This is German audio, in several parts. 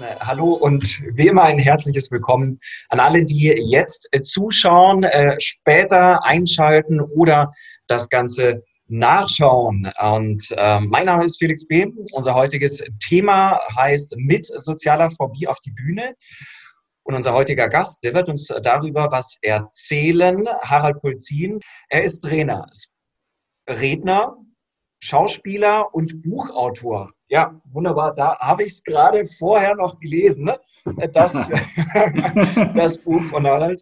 Hallo und wie immer ein herzliches Willkommen an alle, die jetzt äh, zuschauen, äh, später einschalten oder das Ganze nachschauen. Und äh, mein Name ist Felix B. Unser heutiges Thema heißt mit sozialer Phobie auf die Bühne. Und unser heutiger Gast, der wird uns darüber was erzählen. Harald Pulzin. Er ist Trainer, Redner, Schauspieler und Buchautor. Ja, wunderbar. Da habe ich es gerade vorher noch gelesen, ne? das, das Buch von Harald.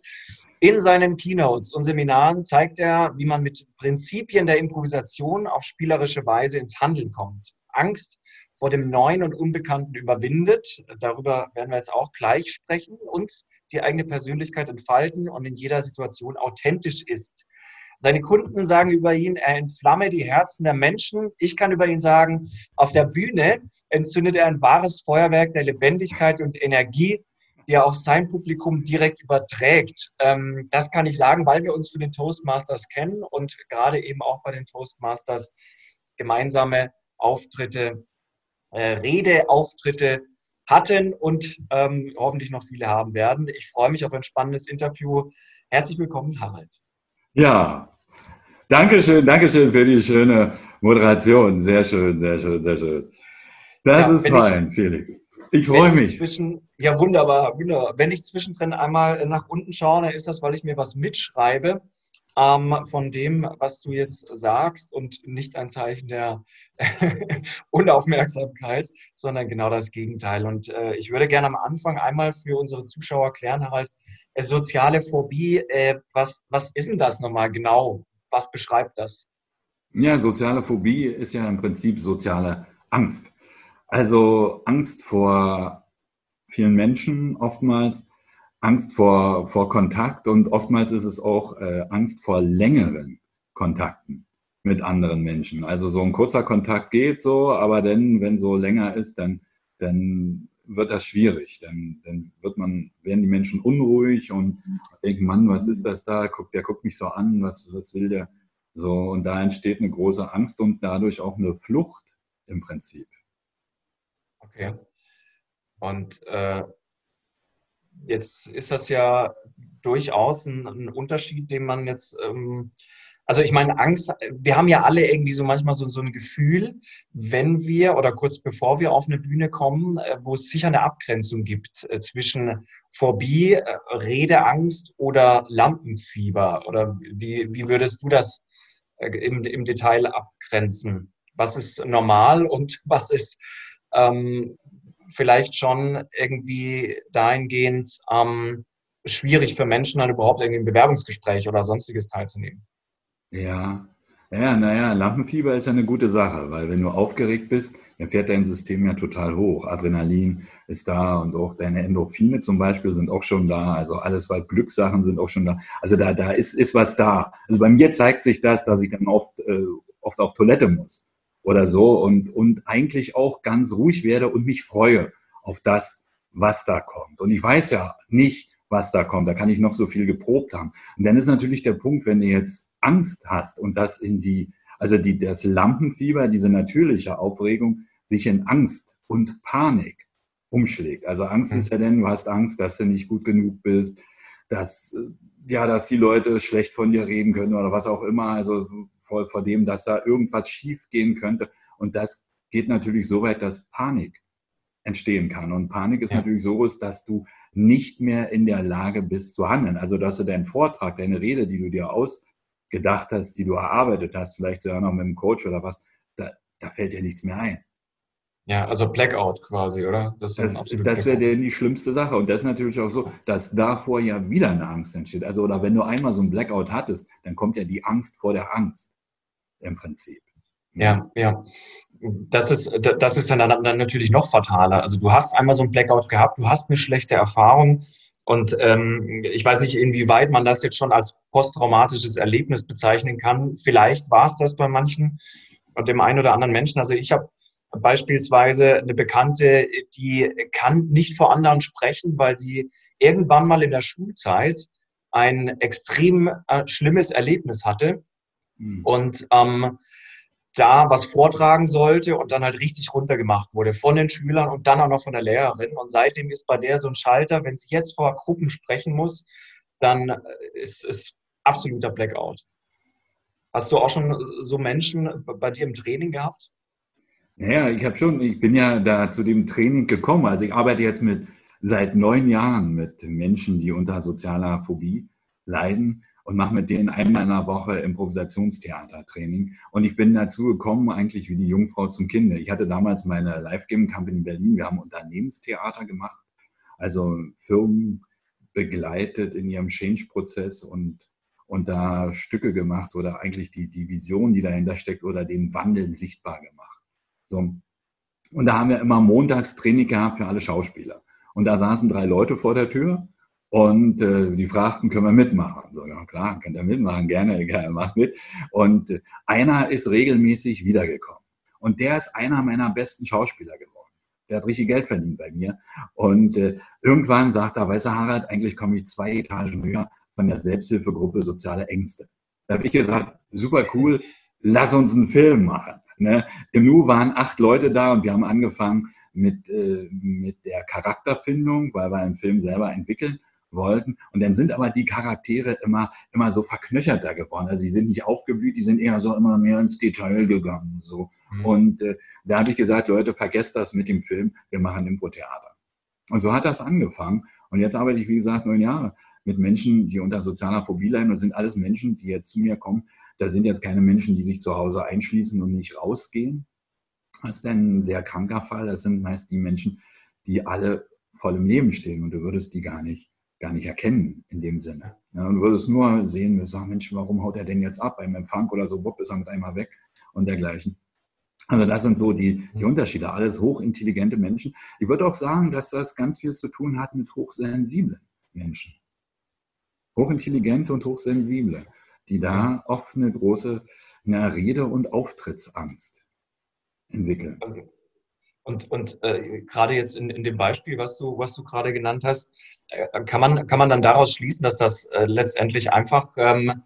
In seinen Keynotes und Seminaren zeigt er, wie man mit Prinzipien der Improvisation auf spielerische Weise ins Handeln kommt. Angst vor dem Neuen und Unbekannten überwindet. Darüber werden wir jetzt auch gleich sprechen. Und die eigene Persönlichkeit entfalten und in jeder Situation authentisch ist. Seine Kunden sagen über ihn, er entflamme die Herzen der Menschen. Ich kann über ihn sagen, auf der Bühne entzündet er ein wahres Feuerwerk der Lebendigkeit und Energie, die er auf sein Publikum direkt überträgt. Ähm, das kann ich sagen, weil wir uns für den Toastmasters kennen und gerade eben auch bei den Toastmasters gemeinsame Auftritte, äh, Redeauftritte hatten und ähm, hoffentlich noch viele haben werden. Ich freue mich auf ein spannendes Interview. Herzlich willkommen, Harald. Ja, danke schön, danke schön für die schöne Moderation. Sehr schön, sehr schön, sehr schön. Das ja, ist fein, ich, Felix. Ich freue mich. Zwischen, ja, wunderbar, wunderbar. Wenn ich zwischendrin einmal nach unten schaue, dann ist das, weil ich mir was mitschreibe ähm, von dem, was du jetzt sagst und nicht ein Zeichen der Unaufmerksamkeit, sondern genau das Gegenteil. Und äh, ich würde gerne am Anfang einmal für unsere Zuschauer klären, Harald, soziale Phobie, äh, was, was ist denn das nochmal genau? Was beschreibt das? Ja, soziale Phobie ist ja im Prinzip soziale Angst. Also Angst vor vielen Menschen oftmals, Angst vor, vor Kontakt und oftmals ist es auch äh, Angst vor längeren Kontakten mit anderen Menschen. Also so ein kurzer Kontakt geht so, aber dann, wenn so länger ist, dann, dann wird das schwierig. Dann, dann wird man, werden die Menschen unruhig und denken, Mann, was ist das da? Guck, der guckt mich so an, was, was will der? So, und da entsteht eine große Angst und dadurch auch eine Flucht im Prinzip. Okay. Und äh, jetzt ist das ja durchaus ein, ein Unterschied, den man jetzt ähm, also ich meine, Angst, wir haben ja alle irgendwie so manchmal so, so ein Gefühl, wenn wir oder kurz bevor wir auf eine Bühne kommen, äh, wo es sicher eine Abgrenzung gibt äh, zwischen Phobie, äh, Redeangst oder Lampenfieber. Oder wie, wie würdest du das im, im Detail abgrenzen? Was ist normal und was ist ähm, vielleicht schon irgendwie dahingehend ähm, schwierig für Menschen, dann überhaupt irgendwie ein Bewerbungsgespräch oder sonstiges teilzunehmen? Ja, ja, naja, Lampenfieber ist ja eine gute Sache, weil wenn du aufgeregt bist, dann fährt dein System ja total hoch. Adrenalin ist da und auch deine Endorphine zum Beispiel sind auch schon da. Also alles, was Glückssachen sind auch schon da. Also da, da ist, ist was da. Also bei mir zeigt sich das, dass ich dann oft, äh, oft auf Toilette muss oder so und, und eigentlich auch ganz ruhig werde und mich freue auf das, was da kommt. Und ich weiß ja nicht, was da kommt. Da kann ich noch so viel geprobt haben. Und dann ist natürlich der Punkt, wenn du jetzt Angst hast und das in die, also die, das Lampenfieber, diese natürliche Aufregung, sich in Angst und Panik umschlägt. Also Angst mhm. ist ja denn, du hast Angst, dass du nicht gut genug bist, dass, ja, dass die Leute schlecht von dir reden können oder was auch immer. Also vor, vor dem, dass da irgendwas schief gehen könnte. Und das geht natürlich so weit, dass Panik entstehen kann. Und Panik ist ja. natürlich so groß, dass du nicht mehr in der Lage bist zu handeln. Also, dass du deinen Vortrag, deine Rede, die du dir aus gedacht hast, die du erarbeitet hast, vielleicht sogar noch mit einem Coach oder was, da, da fällt dir nichts mehr ein. Ja, also Blackout quasi, oder? Das, das, das wäre die schlimmste Sache. Und das ist natürlich auch so, dass davor ja wieder eine Angst entsteht. Also, oder wenn du einmal so ein Blackout hattest, dann kommt ja die Angst vor der Angst im Prinzip. Ja, ja. Das ist, das ist dann, dann natürlich noch fataler. Also du hast einmal so ein Blackout gehabt, du hast eine schlechte Erfahrung Und ähm, ich weiß nicht, inwieweit man das jetzt schon als posttraumatisches Erlebnis bezeichnen kann. Vielleicht war es das bei manchen und dem einen oder anderen Menschen. Also ich habe beispielsweise eine Bekannte, die kann nicht vor anderen sprechen, weil sie irgendwann mal in der Schulzeit ein extrem äh, schlimmes Erlebnis hatte mhm. und ähm, da was vortragen sollte und dann halt richtig runtergemacht wurde von den Schülern und dann auch noch von der Lehrerin. Und seitdem ist bei der so ein Schalter, wenn sie jetzt vor Gruppen sprechen muss, dann äh, ist es absoluter Blackout. Hast du auch schon so Menschen bei dir im Training gehabt? Naja, ich habe schon, ich bin ja da zu dem Training gekommen. Also ich arbeite jetzt mit seit neun Jahren mit Menschen, die unter sozialer Phobie leiden und mache mit denen einmal in der Woche Improvisationstheatertraining. Und ich bin dazu gekommen, eigentlich wie die Jungfrau zum Kinder. Ich hatte damals meine Live Game Company Berlin. Wir haben Unternehmenstheater gemacht, also Firmen begleitet in ihrem Change-Prozess und, und da Stücke gemacht oder eigentlich die, die Vision, die dahinter steckt oder den Wandel sichtbar gemacht. So. Und da haben wir immer montags Training gehabt für alle Schauspieler. Und da saßen drei Leute vor der Tür und äh, die fragten, können wir mitmachen? So, ja klar, könnt ihr mitmachen, gerne, gerne, macht mit. Und äh, einer ist regelmäßig wiedergekommen. Und der ist einer meiner besten Schauspieler geworden. Der hat richtig Geld verdient bei mir. Und äh, irgendwann sagt er, weißt du, Harald, eigentlich komme ich zwei Etagen höher von der Selbsthilfegruppe Soziale Ängste. Da habe ich gesagt, super cool, lass uns einen Film machen. Ne? Im Nu waren acht Leute da und wir haben angefangen, mit, äh, mit der Charakterfindung, weil wir einen Film selber entwickeln wollten. Und dann sind aber die Charaktere immer, immer so verknöcherter geworden. Also sie sind nicht aufgeblüht, die sind eher so immer mehr ins Detail gegangen. So. Mhm. Und äh, da habe ich gesagt, Leute, vergesst das mit dem Film, wir machen Impro-Theater. Und so hat das angefangen. Und jetzt arbeite ich, wie gesagt, neun Jahre mit Menschen, die unter sozialer Phobie leiden. Und das sind alles Menschen, die jetzt zu mir kommen. Da sind jetzt keine Menschen, die sich zu Hause einschließen und nicht rausgehen, das ist ein sehr kranker Fall. Das sind meist die Menschen, die alle voll im Leben stehen und du würdest die gar nicht, gar nicht erkennen in dem Sinne. Ja, du würdest nur sehen, wir sagen, Mensch, warum haut er denn jetzt ab beim Empfang oder so, wupp, ist er mit einmal weg und dergleichen. Also das sind so die, die Unterschiede. Alles hochintelligente Menschen. Ich würde auch sagen, dass das ganz viel zu tun hat mit hochsensiblen Menschen. Hochintelligente und hochsensible, die da oft eine große eine Rede- und Auftrittsangst entwickeln. Und, und äh, gerade jetzt in, in dem Beispiel, was du, was du gerade genannt hast, äh, kann, man, kann man dann daraus schließen, dass das äh, letztendlich einfach ähm,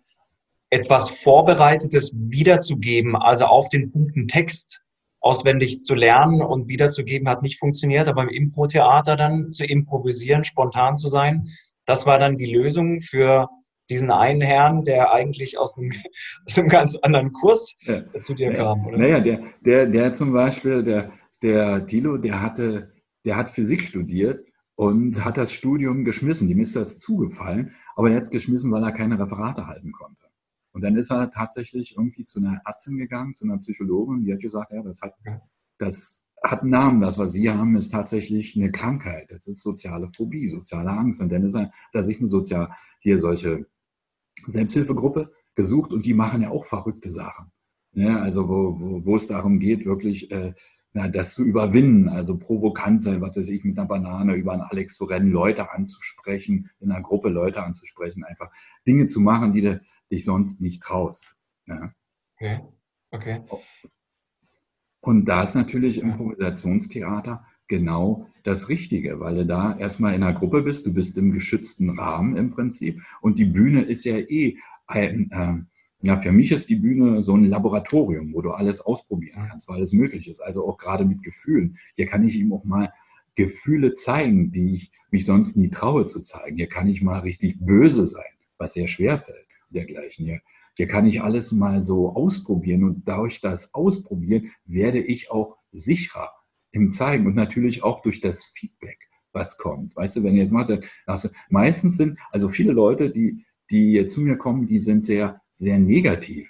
etwas Vorbereitetes wiederzugeben, also auf den Punkten Text auswendig zu lernen und wiederzugeben, hat nicht funktioniert, aber im Impro-Theater dann zu improvisieren, spontan zu sein, das war dann die Lösung für diesen einen Herrn, der eigentlich aus einem, aus einem ganz anderen Kurs ja. zu dir kam, oder? Naja, der, der, der zum Beispiel, der, der Thilo, der hatte, der hat Physik studiert und mhm. hat das Studium geschmissen. Dem ist das zugefallen, aber er hat es geschmissen, weil er keine Referate halten konnte. Und dann ist er tatsächlich irgendwie zu einer Ärztin gegangen, zu einer Psychologin, die hat gesagt, ja, das hat, das hat einen Namen, das, was Sie haben, ist tatsächlich eine Krankheit. Das ist soziale Phobie, soziale Angst. Und dann ist er, da sich eine sozial, hier solche Selbsthilfegruppe gesucht und die machen ja auch verrückte Sachen. Ja, also wo, wo, wo es darum geht, wirklich äh, na, das zu überwinden, also provokant sein, was weiß ich, mit einer Banane über einen Alex zu rennen, Leute anzusprechen, in einer Gruppe Leute anzusprechen, einfach Dinge zu machen, die du dich sonst nicht traust. Ja. Okay. okay. Und da ist natürlich Improvisationstheater genau das Richtige, weil du da erstmal in einer Gruppe bist, du bist im geschützten Rahmen im Prinzip und die Bühne ist ja eh ein, ja, für mich ist die Bühne so ein Laboratorium, wo du alles ausprobieren kannst, weil alles möglich ist. Also auch gerade mit Gefühlen. Hier kann ich ihm auch mal Gefühle zeigen, die ich mich sonst nie traue zu zeigen. Hier kann ich mal richtig böse sein, was sehr schwer fällt, dergleichen. Hier, hier kann ich alles mal so ausprobieren und durch das Ausprobieren werde ich auch sicherer im Zeigen und natürlich auch durch das Feedback, was kommt. Weißt du, wenn ihr jetzt macht, also meistens sind, also viele Leute, die, die zu mir kommen, die sind sehr, sehr negativ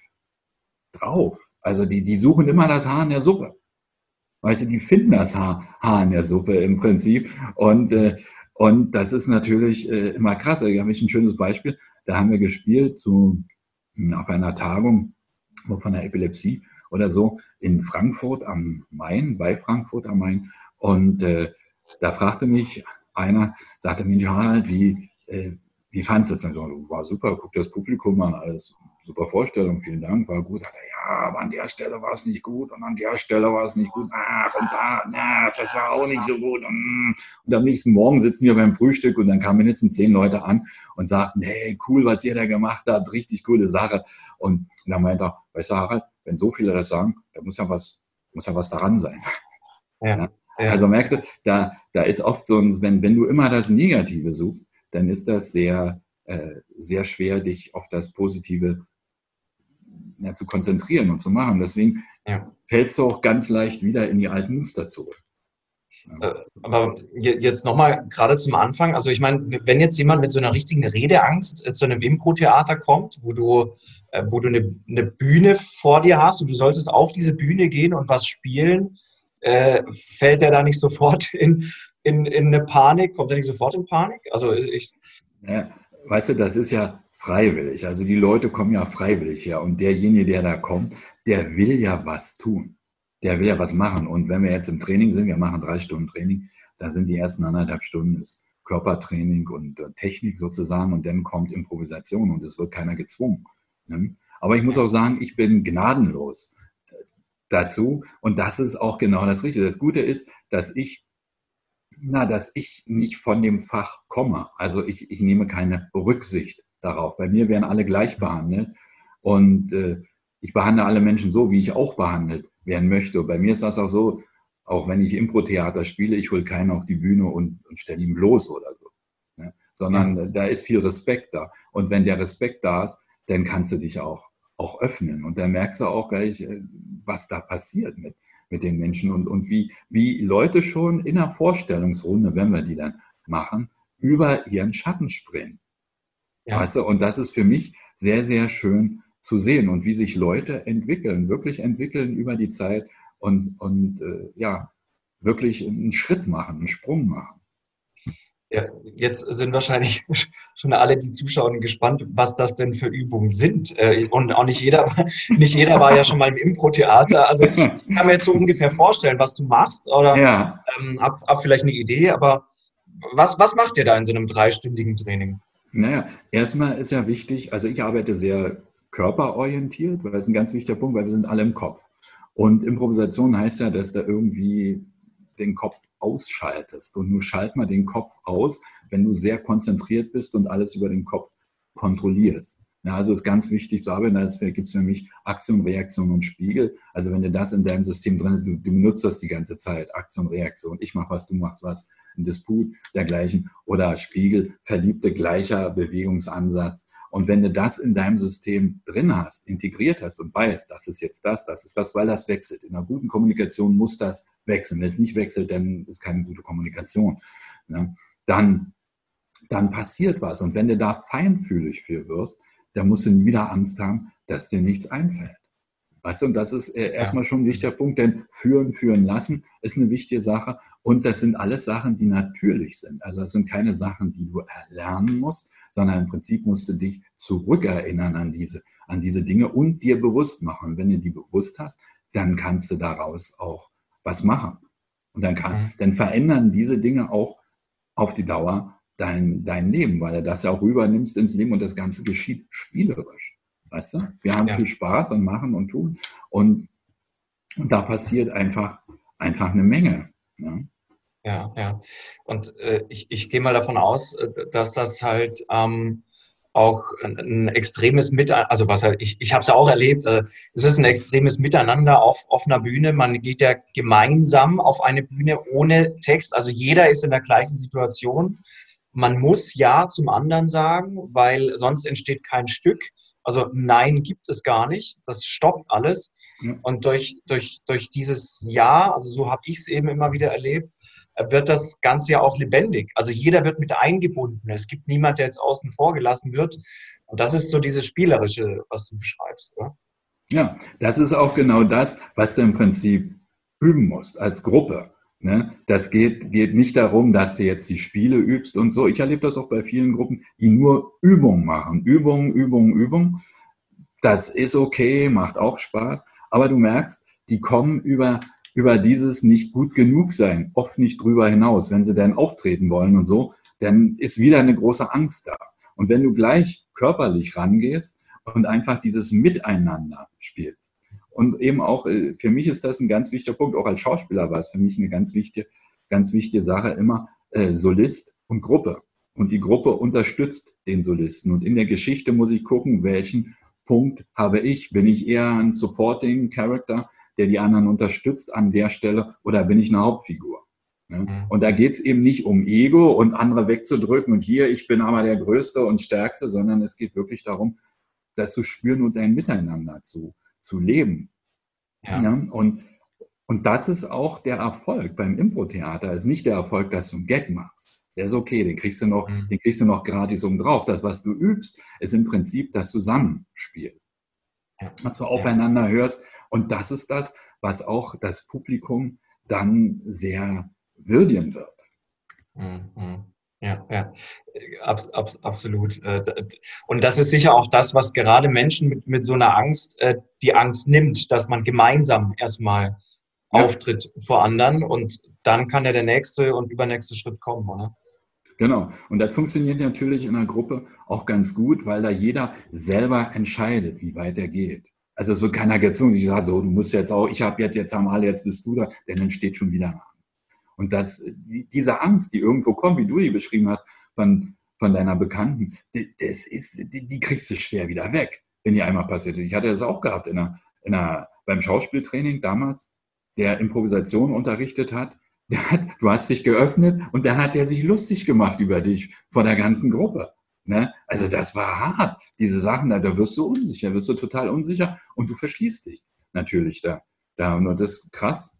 drauf. Also die, die suchen immer das Haar in der Suppe. Weißt du, die finden das Haar, Haar in der Suppe im Prinzip. Und, äh, und das ist natürlich äh, immer krass. Da habe ich ein schönes Beispiel. Da haben wir gespielt zu, auf einer Tagung von der Epilepsie oder so in Frankfurt am Main, bei Frankfurt am Main. Und äh, da fragte mich einer sagte, Mensch, Harald, wie, äh, wie fandest du das? Und so, war super, guck das Publikum an, alles super Vorstellung, vielen Dank, war gut. Sagt er, ja, aber an der Stelle war es nicht gut und an der Stelle war es nicht gut. Ach, und da, na, das war auch nicht so gut. Mm. Und am nächsten Morgen sitzen wir beim Frühstück und dann kamen mindestens zehn Leute an und sagten, hey, cool, was ihr da gemacht habt, richtig coole Sache. Und dann meinte er, weißt du, Harald, wenn so viele das sagen, da muss ja was, muss ja was daran sein. Ja. ja. Also merkst du, da, da ist oft so, ein, wenn, wenn du immer das Negative suchst, dann ist das sehr, äh, sehr schwer, dich auf das Positive ja, zu konzentrieren und zu machen. Deswegen ja. fällst du auch ganz leicht wieder in die alten Muster zurück. Äh, aber jetzt nochmal gerade zum Anfang. Also ich meine, wenn jetzt jemand mit so einer richtigen Redeangst äh, zu einem Impro-Theater kommt, wo du, äh, wo du eine, eine, Bühne vor dir hast und du solltest auf diese Bühne gehen und was spielen, äh, fällt er da nicht sofort in, in, in eine Panik? Kommt er nicht sofort in Panik? Also ich. Ja, weißt du, das ist ja freiwillig. Also die Leute kommen ja freiwillig her und derjenige, der da kommt, der will ja was tun. Der will ja was machen. Und wenn wir jetzt im Training sind, wir machen drei Stunden Training, da sind die ersten anderthalb Stunden ist Körpertraining und äh, Technik sozusagen und dann kommt Improvisation und es wird keiner gezwungen. Ne? Aber ich muss auch sagen, ich bin gnadenlos äh, dazu und das ist auch genau das Richtige. Das Gute ist, dass ich na, dass ich nicht von dem Fach komme. Also ich, ich nehme keine Rücksicht darauf. Bei mir werden alle gleich behandelt und äh, ich behandle alle Menschen so, wie ich auch behandelt werden möchte. Und bei mir ist das auch so, auch wenn ich Impro-Theater spiele, ich hole keinen auf die Bühne und, und stelle ihn bloß oder so. Ne? Sondern ja. da ist viel Respekt da. Und wenn der Respekt da ist, dann kannst du dich auch, auch öffnen. Und dann merkst du auch gleich, äh, was da passiert mit, mit den Menschen und, und wie, wie Leute schon in der Vorstellungsrunde, wenn wir die dann machen, über ihren Schatten springen. Ja. Weißt du? Und das ist für mich sehr, sehr schön zu sehen und wie sich Leute entwickeln, wirklich entwickeln über die Zeit und, und äh, ja, wirklich einen Schritt machen, einen Sprung machen. Ja, jetzt sind wahrscheinlich schon alle, die zuschauen, gespannt, was das denn für Übungen sind. Äh, und auch nicht jeder, nicht jeder war ja schon mal im Impro-Theater. Also ich kann mir jetzt so ungefähr vorstellen, was du machst oder ja. ähm, hab, hab vielleicht eine Idee, aber was, was macht ihr da in so einem dreistündigen Training? Naja, erstmal ist ja wichtig, also ich arbeite sehr körperorientiert, weil das ist ein ganz wichtiger Punkt, weil wir sind alle im Kopf. Und Improvisation heißt ja, dass da irgendwie den Kopf ausschaltest. Und nur schalt mal den Kopf aus, wenn du sehr konzentriert bist und alles über den Kopf kontrollierst. Ja, also ist ganz wichtig zu arbeiten. Da gibt es nämlich Aktion, Reaktion und Spiegel. Also wenn du das in deinem System drin hast, du, du benutzt das die ganze Zeit. Aktion, Reaktion. Ich mach was, du machst was ein Disput dergleichen oder Spiegel, Verliebte gleicher Bewegungsansatz. Und wenn du das in deinem System drin hast, integriert hast und weißt, das ist jetzt das, das ist das, weil das wechselt. In einer guten Kommunikation muss das wechseln. Wenn es nicht wechselt, dann ist keine gute Kommunikation. Ne? Dann, dann passiert was. Und wenn du da feinfühlig für wirst, dann musst du nie wieder Angst haben, dass dir nichts einfällt. Weißt du, und das ist äh, erstmal schon ein wichtiger Punkt, denn führen, führen lassen ist eine wichtige Sache. Und das sind alles Sachen, die natürlich sind. Also das sind keine Sachen, die du erlernen musst, sondern im Prinzip musst du dich zurückerinnern an diese, an diese Dinge und dir bewusst machen. Und wenn du die bewusst hast, dann kannst du daraus auch was machen. Und dann kann, mhm. dann verändern diese Dinge auch auf die Dauer dein, dein Leben, weil du das ja auch rübernimmst ins Leben und das Ganze geschieht spielerisch. Weißt du? Wir haben ja. viel Spaß und machen und tun. Und, und da passiert einfach, einfach eine Menge. Ne? Ja, ja. Und äh, ich, ich gehe mal davon aus, äh, dass das halt ähm, auch ein, extremes Miteinander, also was halt, ich, ich habe es ja auch erlebt, äh, es ist ein extremes Miteinander auf offener Bühne. Man geht ja gemeinsam auf eine Bühne ohne Text. Also jeder ist in der gleichen Situation. Man muss Ja zum anderen sagen, weil sonst entsteht kein Stück. Also Nein gibt es gar nicht. Das stoppt alles. Ja. Und durch, durch, durch dieses Ja, also so habe ich es eben immer wieder erlebt, wird das Ganze ja auch lebendig. Also jeder wird mit eingebunden. Es gibt niemand, der jetzt außen vor gelassen wird. Und das ist so dieses Spielerische, was du beschreibst. Oder? Ja, das ist auch genau das, was du im Prinzip üben musst als Gruppe. Ne? Das geht, geht nicht darum, dass du jetzt die Spiele übst und so. Ich erlebe das auch bei vielen Gruppen, die nur Übungen machen. Übungen, Übungen, Übungen. Das ist okay, macht auch Spaß. Aber du merkst, die kommen über über dieses nicht gut genug sein, oft nicht drüber hinaus. Wenn sie dann auftreten wollen und so, dann ist wieder eine große Angst da. Und wenn du gleich körperlich rangehst und einfach dieses Miteinander spielst. Und eben auch, äh, für mich ist das ein ganz wichtiger Punkt, auch als Schauspieler war es für mich eine ganz wichtige, ganz wichtige Sache immer, äh, Solist und Gruppe. Und die Gruppe unterstützt den Solisten. Und in der Geschichte muss ich gucken, welchen Punkt habe ich. Bin ich eher ein Supporting Character, der die anderen unterstützt an der Stelle, oder bin ich eine Hauptfigur? Mhm. Und da geht es eben nicht um Ego und andere wegzudrücken und hier, ich bin aber der Größte und Stärkste, sondern es geht wirklich darum, das zu spüren und ein Miteinander zu, zu leben. Ja. ja. Und, und das ist auch der Erfolg beim Impro-Theater. ist nicht der Erfolg, dass du einen Gag machst. Der ist okay, den kriegst du noch, mhm. den kriegst du noch gratis um drauf. Das, was du übst, ist im Prinzip das Zusammenspiel. Ja. Was du aufeinander hörst. Und das ist das, was auch das Publikum dann sehr würdigen wird. Mhm. Ja, ja, Abs, abs, absolut. Äh, und das ist sicher auch das, was gerade Menschen mit, mit so einer Angst äh, die Angst nimmt, dass man gemeinsam erstmal ja. auftritt vor anderen und dann kann ja der nächste und übernächste Schritt kommen, oder? Genau. Und das funktioniert natürlich in einer Gruppe auch ganz gut, weil da jeder selber entscheidet, wie weit er geht. Also es wird keiner gezwungen, ich sage so, du musst jetzt auch, ich habe jetzt, jetzt haben alle, jetzt bist du da, denn dann steht schon wieder nach. Und das, diese Angst, die irgendwo kommt, wie du die beschrieben hast, von, von deiner Bekannten, das ist, die, die kriegst du schwer wieder weg, wenn die einmal passiert ist. Ich hatte das auch gehabt in einer, in einer, beim Schauspieltraining damals, der Improvisation unterrichtet hat. Hat, du hast dich geöffnet und dann hat der sich lustig gemacht über dich vor der ganzen Gruppe. Ne? Also das war hart. Diese Sachen, da, da wirst du unsicher, wirst du total unsicher und du verschließt dich natürlich da. da und das ist krass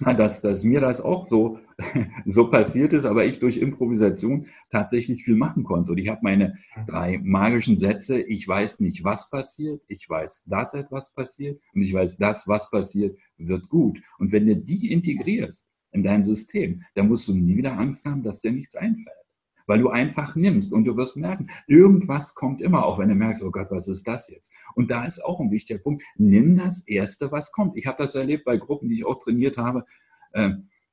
dass, dass mir das auch so, so passiert ist, aber ich durch Improvisation tatsächlich viel machen konnte. Und ich habe meine drei magischen Sätze, ich weiß nicht, was passiert, ich weiß, dass etwas passiert und ich weiß, dass was passiert, wird gut. Und wenn du die integrierst in dein System, dann musst du nie wieder Angst haben, dass dir nichts einfällt weil du einfach nimmst und du wirst merken, irgendwas kommt immer, auch wenn du merkst, oh Gott, was ist das jetzt? Und da ist auch ein wichtiger Punkt, nimm das Erste, was kommt. Ich habe das erlebt bei Gruppen, die ich auch trainiert habe. Äh,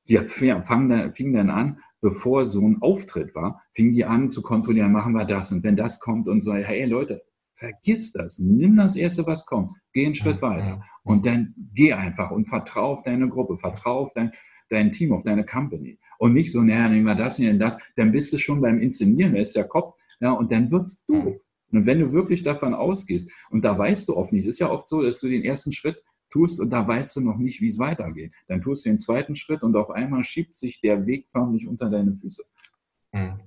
die fangen, fingen dann an, bevor so ein Auftritt war, fingen die an zu kontrollieren, machen wir das und wenn das kommt und so, hey Leute, vergiss das, nimm das Erste, was kommt, geh einen Schritt weiter und dann geh einfach und vertrau auf deine Gruppe, vertrau auf dein, dein Team, auf deine Company und nicht so, naja, nehmen wir das, nehmen das, dann bist du schon beim Inszenieren, da ist der Kopf, ja, und dann wird's doof. Und wenn du wirklich davon ausgehst, und da weißt du oft nicht, es ist ja oft so, dass du den ersten Schritt tust und da weißt du noch nicht, wie es weitergeht. Dann tust du den zweiten Schritt und auf einmal schiebt sich der Weg förmlich unter deine Füße. Hm.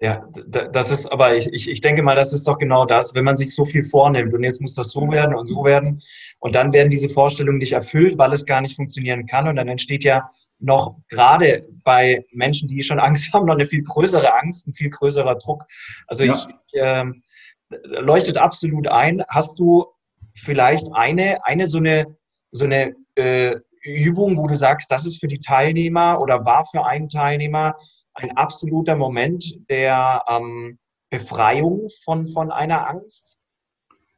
Ja, das ist, aber ich, ich, ich denke mal, das ist doch genau das, wenn man sich so viel vornimmt und jetzt muss das so werden und so werden und dann werden diese Vorstellungen nicht erfüllt, weil es gar nicht funktionieren kann und dann entsteht ja noch gerade bei Menschen, die schon Angst haben, noch eine viel größere Angst, ein viel größerer Druck. Also ja. ich, äh, leuchtet absolut ein. Hast du vielleicht eine, eine so eine, so eine äh, Übung, wo du sagst, das ist für die Teilnehmer oder war für einen Teilnehmer ein absoluter Moment der ähm, Befreiung von, von einer Angst?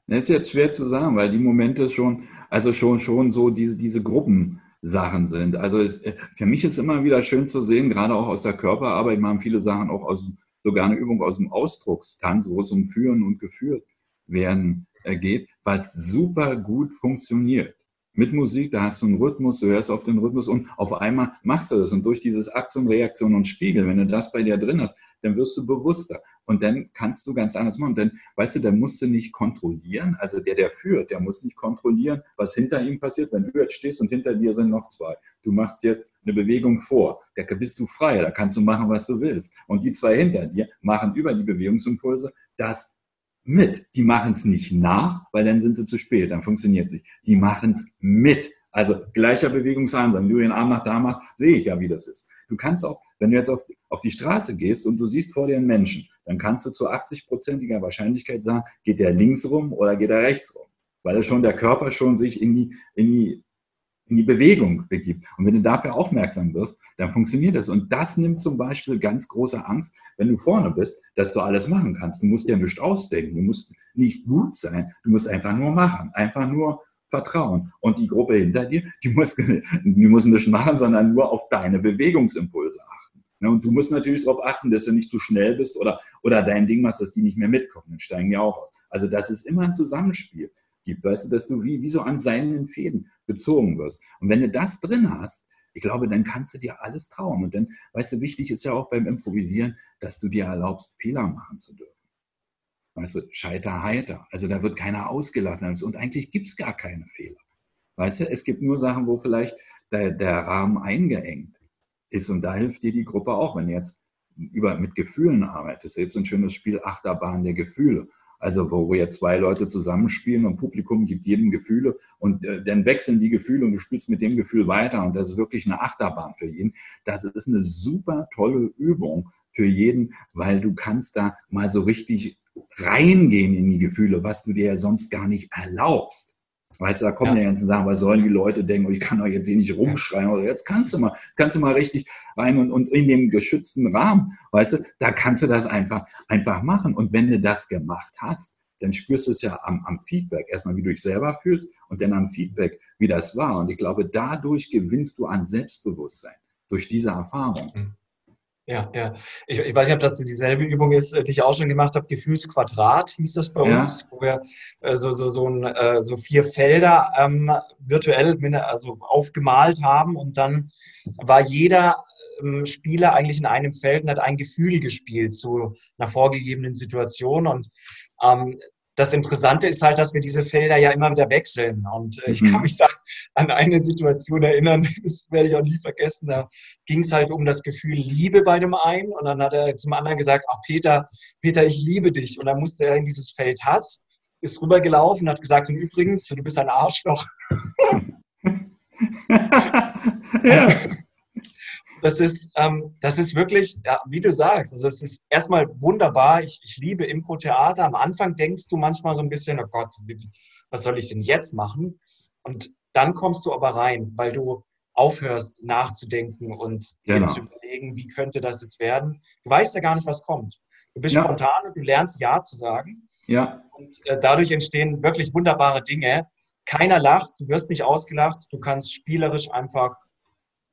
Das ist jetzt schwer zu sagen, weil die Momente schon, also schon, schon so diese, diese Gruppen, Sachen sind. Also es, äh, für mich ist immer wieder schön zu sehen, gerade auch aus der Körperarbeit, machen viele Sachen auch aus, sogar eine Übung aus dem Ausdruckstanz, wo es um Führen und Geführt werden äh, geht, was super gut funktioniert. Mit Musik, da hast du einen Rhythmus, du hörst auf den Rhythmus und auf einmal machst du das. Und durch dieses Aktion, Reaktion und Spiegel, wenn du das bei dir drin hast, dann wirst du bewusster. Und dann kannst du ganz anders machen. Denn, weißt du, dann musst du nicht kontrollieren. Also der, der führt, der muss nicht kontrollieren, was hinter ihm passiert. Wenn du jetzt stehst und hinter dir sind noch zwei. Du machst jetzt eine Bewegung vor. Da bist du frei. Da kannst du machen, was du willst. Und die zwei hinter dir machen über die Bewegungsimpulse das mit. Die machen es nicht nach, weil dann sind sie zu spät. Dann funktioniert es nicht. Die machen es mit. Also gleicher Bewegungsansatz. Wenn du den Arm nach da machst, sehe ich ja, wie das ist. Du kannst auch, wenn du jetzt auf, auf die Straße gehst und du siehst vor dir einen Menschen, dann kannst du zu 80-prozentiger Wahrscheinlichkeit sagen, geht der links rum oder geht er rechts rum. Weil schon der Körper schon sich in die, in die, in die Bewegung begibt. Und wenn du dafür aufmerksam wirst, dann funktioniert das. Und das nimmt zum Beispiel ganz große Angst, wenn du vorne bist, dass du alles machen kannst. Du musst dir nichts ausdenken. Du musst nicht gut sein. Du musst einfach nur machen. Einfach nur Vertrauen. Und die Gruppe hinter dir, die muss, die muss nicht machen, sondern nur auf deine Bewegungsimpulse achten. Ne, und du musst natürlich darauf achten, dass du nicht zu schnell bist oder, oder dein Ding machst, dass die nicht mehr mitkommen. Dann steigen die auch aus. Also das ist immer ein Zusammenspiel gibt, weißt du, dass du wie, wie so an seinen Fäden gezogen wirst. Und wenn du das drin hast, ich glaube, dann kannst du dir alles trauen. Und dann, weißt du, wichtig ist ja auch beim Improvisieren, dass du dir erlaubst, Fehler machen zu dürfen. Weißt du, scheiter heiter. Also da wird keiner ausgeladen. Und eigentlich gibt es gar keine Fehler. Weißt du, es gibt nur Sachen, wo vielleicht der, der Rahmen eingeengt ist. Und da hilft dir die Gruppe auch, wenn du jetzt über, mit Gefühlen arbeitest. Jetzt ein schönes Spiel Achterbahn der Gefühle. Also wo wir zwei Leute zusammenspielen und Publikum gibt jedem Gefühle und äh, dann wechseln die Gefühle und du spielst mit dem Gefühl weiter und das ist wirklich eine Achterbahn für jeden. Das ist eine super tolle Übung für jeden, weil du kannst da mal so richtig reingehen in die Gefühle, was du dir ja sonst gar nicht erlaubst. Weißt du, da kommen ja. die ganzen Sachen, was sollen die Leute denken, ich kann doch jetzt hier nicht rumschreien, oder jetzt kannst du mal, jetzt kannst du mal richtig rein und, und in dem geschützten Rahmen, weißt du, da kannst du das einfach, einfach machen. Und wenn du das gemacht hast, dann spürst du es ja am, am Feedback. Erstmal, wie du dich selber fühlst und dann am Feedback, wie das war. Und ich glaube, dadurch gewinnst du an Selbstbewusstsein, durch diese Erfahrung. Mhm. Ja, ja. Ich, ich weiß nicht, ob das dieselbe Übung ist, die ich auch schon gemacht habe. Gefühlsquadrat hieß das bei uns, ja. wo wir äh, so, so, so, ein, äh, so vier Felder ähm, virtuell also aufgemalt haben und dann war jeder ähm, Spieler eigentlich in einem Feld und hat ein Gefühl gespielt zu einer vorgegebenen Situation und ähm, das Interessante ist halt, dass wir diese Felder ja immer wieder wechseln. Und äh, ich kann mhm. mich da an eine Situation erinnern, das werde ich auch nie vergessen. Da ging es halt um das Gefühl Liebe bei dem einen. Und dann hat er zum anderen gesagt, ach Peter, Peter, ich liebe dich. Und dann musste er in dieses Feld Hass, ist rübergelaufen und hat gesagt, und übrigens, du bist ein Arschloch. ja das ist, ähm, das ist wirklich, ja, wie du sagst, also es ist erstmal wunderbar. Ich, ich liebe Impro-Theater. Am Anfang denkst du manchmal so ein bisschen, oh Gott, was soll ich denn jetzt machen? Und dann kommst du aber rein, weil du aufhörst nachzudenken und genau. zu überlegen, wie könnte das jetzt werden. Du weißt ja gar nicht, was kommt. Du bist ja. spontan und du lernst Ja zu sagen. Ja. Und äh, dadurch entstehen wirklich wunderbare Dinge. Keiner lacht, du wirst nicht ausgelacht, du kannst spielerisch einfach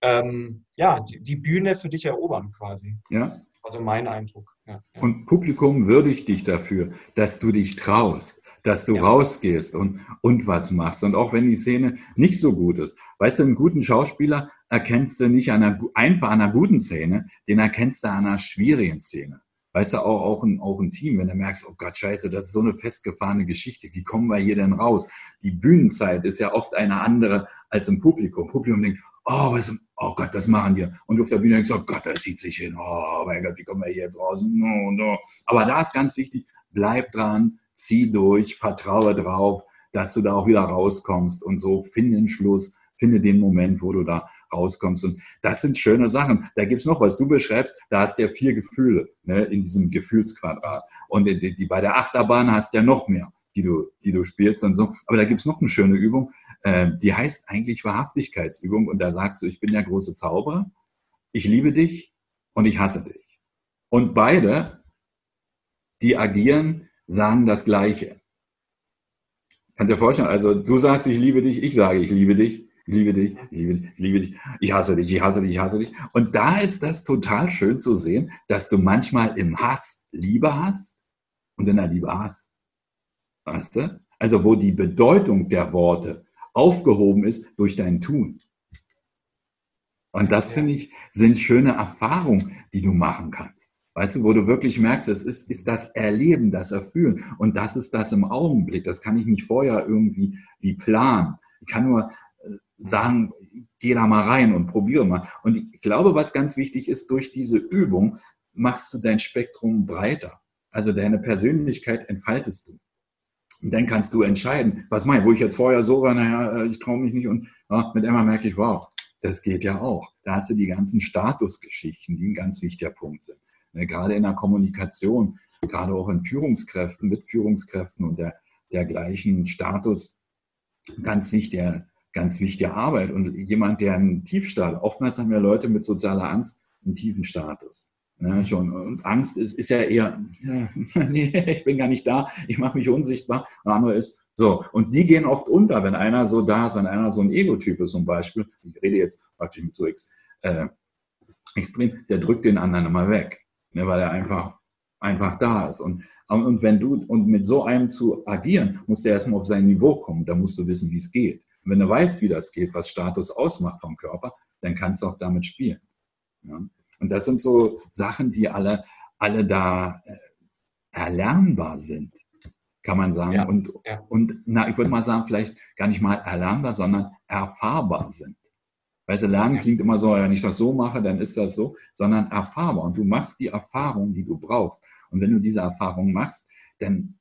ähm, ja, die, die, Bühne für dich erobern quasi. Ja. Also mein Eindruck. Ja, ja. Und Publikum würdigt dich dafür, dass du dich traust, dass du ja. rausgehst und, und was machst. Und auch wenn die Szene nicht so gut ist. Weißt du, einen guten Schauspieler erkennst du nicht an einer, einfach an einer guten Szene, den erkennst du an einer schwierigen Szene. Weißt du, auch, auch, ein, auch ein Team, wenn du merkst, oh Gott, scheiße, das ist so eine festgefahrene Geschichte, wie kommen wir hier denn raus? Die Bühnenzeit ist ja oft eine andere als im Publikum. Publikum denkt, oh, was, oh Gott, das machen wir. Und auf der Bühne denkst du, oh Gott, das sieht sich hin, oh mein Gott, wie kommen wir hier jetzt raus? No, no. Aber da ist ganz wichtig, bleib dran, zieh durch, vertraue drauf, dass du da auch wieder rauskommst und so, finde den Schluss, finde den Moment, wo du da rauskommst. Und das sind schöne Sachen. Da gibt's noch, was du beschreibst, da hast du ja vier Gefühle ne, in diesem Gefühlsquadrat. Und die, die, bei der Achterbahn hast du ja noch mehr, die du, die du spielst und so. Aber da gibt's noch eine schöne Übung. Ähm, die heißt eigentlich Wahrhaftigkeitsübung und da sagst du, ich bin der große Zauberer, ich liebe dich und ich hasse dich. Und beide, die agieren, sagen das Gleiche. Kannst dir vorstellen, also du sagst, ich liebe dich, ich sage, ich liebe dich, ich liebe dich, ich liebe dich, ich liebe dich, ich hasse dich, ich hasse dich, ich hasse dich. Und da ist das total schön zu sehen, dass du manchmal im Hass Liebe hast und in der Liebe Hass. Weißt du? Also wo die Bedeutung der Worte aufgehoben ist durch dein Tun. Und das finde ich, sind schöne Erfahrungen, die du machen kannst. Weißt du, wo du wirklich merkst, es ist, ist das Erleben, das Erfühlen. Und das ist das im Augenblick. Das kann ich nicht vorher irgendwie wie planen. Ich kann nur äh, sagen, geh da mal rein und probiere mal. Und ich glaube, was ganz wichtig ist, durch diese Übung machst du dein Spektrum breiter. Also deine Persönlichkeit entfaltest du. Und dann kannst du entscheiden, was mein, wo ich jetzt vorher so war, naja, äh, ich traue mich nicht und ja, mit Emma merke ich, wow, das geht ja auch. Da hast du die ganzen Statusgeschichten, die ein ganz wichtiger Punkt sind. Ne, gerade in der Kommunikation, gerade auch in Führungskräften, mit Führungskräften und der, der gleichen Status, ganz wichtige, ganz wichtige Arbeit. Und jemand, der einen Tiefstart, oftmals haben ja Leute mit sozialer Angst einen tiefen Status. Ja, schon. Und Angst ist, ist ja eher, ja, nee, ich bin gar nicht da, ich mache mich unsichtbar. Und andere ist, So, und die gehen oft unter, wenn einer so da ist, wenn einer so ein Ego-Typ ist zum Beispiel, ich rede jetzt praktisch mit so ex, äh, extrem, der drückt den anderen immer weg, ne, weil er einfach, einfach da ist. Und, und wenn du, und mit so einem zu agieren, musst du erstmal auf sein Niveau kommen, da musst du wissen, wie es geht. Und wenn du weißt, wie das geht, was Status ausmacht vom Körper, dann kannst du auch damit spielen. Ja? Und das sind so Sachen, die alle, alle da äh, erlernbar sind kann man sagen. Ja, und, ja. und na, ich würde mal sagen, vielleicht gar nicht mal erlernbar, sondern erfahrbar sind. Weißt du, Lernen klingt immer so, wenn ich das so mache, dann ist das so, sondern erfahrbar. Und du machst die Erfahrung, die du brauchst. Und wenn du diese Erfahrung machst, dann,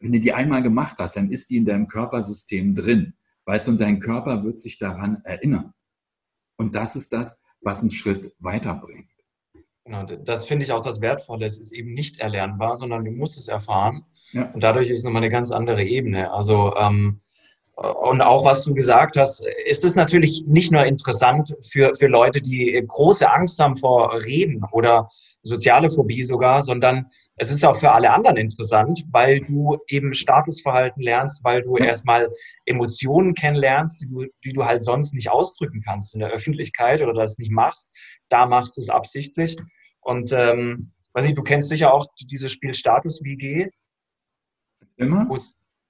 wenn du die einmal gemacht hast, dann ist die in deinem Körpersystem drin. Weißt du, und dein Körper wird sich daran erinnern. Und das ist das, was einen Schritt weiterbringt. Genau, das finde ich auch das Wertvolle. Es ist eben nicht erlernbar, sondern du musst es erfahren. Ja. Und dadurch ist es nochmal eine ganz andere Ebene. Also, ähm, und auch was du gesagt hast, ist es natürlich nicht nur interessant für, für Leute, die große Angst haben vor Reden oder soziale Phobie sogar, sondern es ist auch für alle anderen interessant, weil du eben Statusverhalten lernst, weil du erstmal Emotionen kennenlernst, die du, die du halt sonst nicht ausdrücken kannst in der Öffentlichkeit oder das nicht machst. Da machst du es absichtlich. Und ähm, weiß ich, du kennst sicher auch dieses Spiel Status WG. Immer?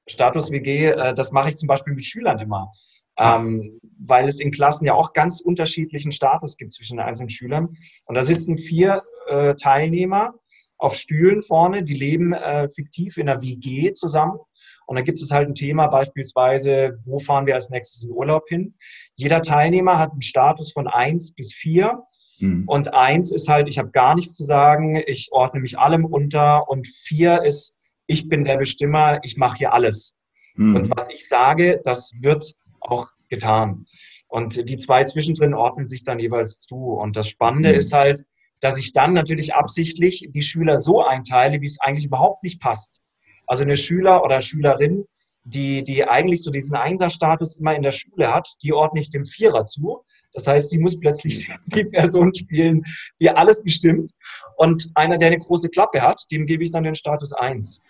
Status WG, äh, das mache ich zum Beispiel mit Schülern immer. Ah. Ähm, weil es in Klassen ja auch ganz unterschiedlichen Status gibt zwischen den einzelnen Schülern. Und da sitzen vier äh, Teilnehmer auf Stühlen vorne, die leben äh, fiktiv in einer WG zusammen. Und dann gibt es halt ein Thema, beispielsweise, wo fahren wir als nächstes in Urlaub hin? Jeder Teilnehmer hat einen Status von eins bis vier. Mhm. Und eins ist halt, ich habe gar nichts zu sagen, ich ordne mich allem unter. Und vier ist, ich bin der Bestimmer, ich mache hier alles. Mhm. Und was ich sage, das wird auch getan. Und die zwei zwischendrin ordnen sich dann jeweils zu. Und das Spannende mhm. ist halt, dass ich dann natürlich absichtlich die Schüler so einteile, wie es eigentlich überhaupt nicht passt. Also eine Schüler oder Schülerin, die, die eigentlich so diesen Einserstatus immer in der Schule hat, die ordne ich dem Vierer zu. Das heißt, sie muss plötzlich die Person spielen, die alles bestimmt. Und einer, der eine große Klappe hat, dem gebe ich dann den Status 1.